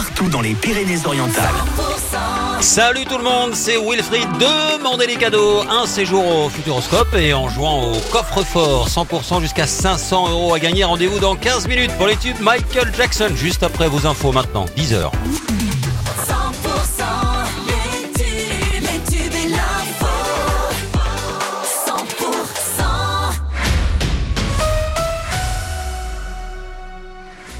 partout dans les Pyrénées-Orientales. Salut tout le monde, c'est Wilfried de Mandeli Cadeau. Un séjour au Futuroscope et en jouant au coffre-fort 100% jusqu'à 500 euros à gagner. Rendez-vous dans 15 minutes pour les tubes Michael Jackson. Juste après vos infos maintenant, 10h.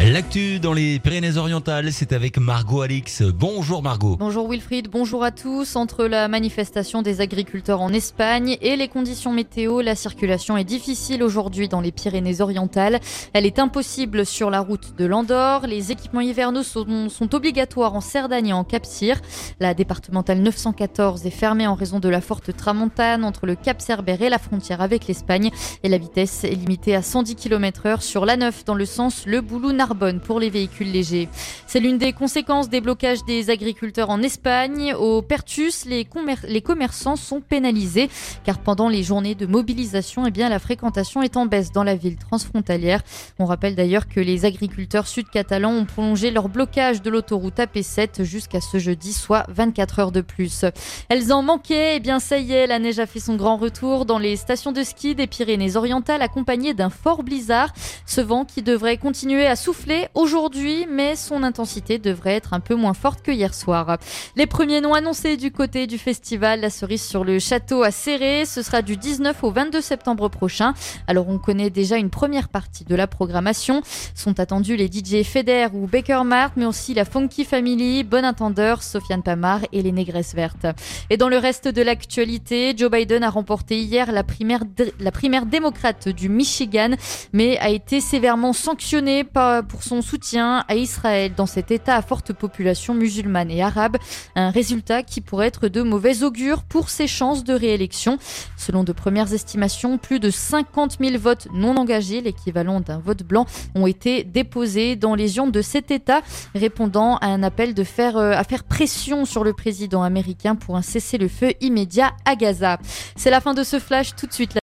L'actu dans les Pyrénées-Orientales, c'est avec Margot Alix. Bonjour Margot. Bonjour Wilfried, bonjour à tous. Entre la manifestation des agriculteurs en Espagne et les conditions météo, la circulation est difficile aujourd'hui dans les Pyrénées-Orientales. Elle est impossible sur la route de l'Andorre. Les équipements hivernaux sont, obligatoires en Cerdagne et en Cap-Cyr. La départementale 914 est fermée en raison de la forte tramontane entre le Cap Cerbère et la frontière avec l'Espagne. Et la vitesse est limitée à 110 km heure sur la 9 dans le sens Le Boulou-Narbonne pour les véhicules légers. C'est l'une des conséquences des blocages des agriculteurs en Espagne. Au Pertus, les, les commerçants sont pénalisés car pendant les journées de mobilisation, eh bien, la fréquentation est en baisse dans la ville transfrontalière. On rappelle d'ailleurs que les agriculteurs sud-catalans ont prolongé leur blocage de l'autoroute AP7 jusqu'à ce jeudi, soit 24 heures de plus. Elles en manquaient, eh bien ça y est, la neige a fait son grand retour dans les stations de ski des Pyrénées-Orientales accompagnées d'un fort blizzard. Ce vent qui devrait continuer à souffler aujourd'hui, mais son intensité devrait être un peu moins forte que hier soir. Les premiers noms annoncés du côté du festival La Cerise sur le Château à Serré, ce sera du 19 au 22 septembre prochain. Alors on connaît déjà une première partie de la programmation. Sont attendus les DJ Feder ou Baker Mart, mais aussi la Funky Family, Bon Intendeur, Sofiane Pamar et les Négresses Vertes. Et dans le reste de l'actualité, Joe Biden a remporté hier la primaire, la primaire démocrate du Michigan, mais a été sévèrement sanctionné pour son soutien à Israël dans cet État à forte population musulmane et arabe, un résultat qui pourrait être de mauvais augure pour ses chances de réélection. Selon de premières estimations, plus de 50 000 votes non engagés, l'équivalent d'un vote blanc, ont été déposés dans les urnes de cet État, répondant à un appel de faire, euh, à faire pression sur le président américain pour un cessez-le-feu immédiat à Gaza. C'est la fin de ce flash, tout de suite.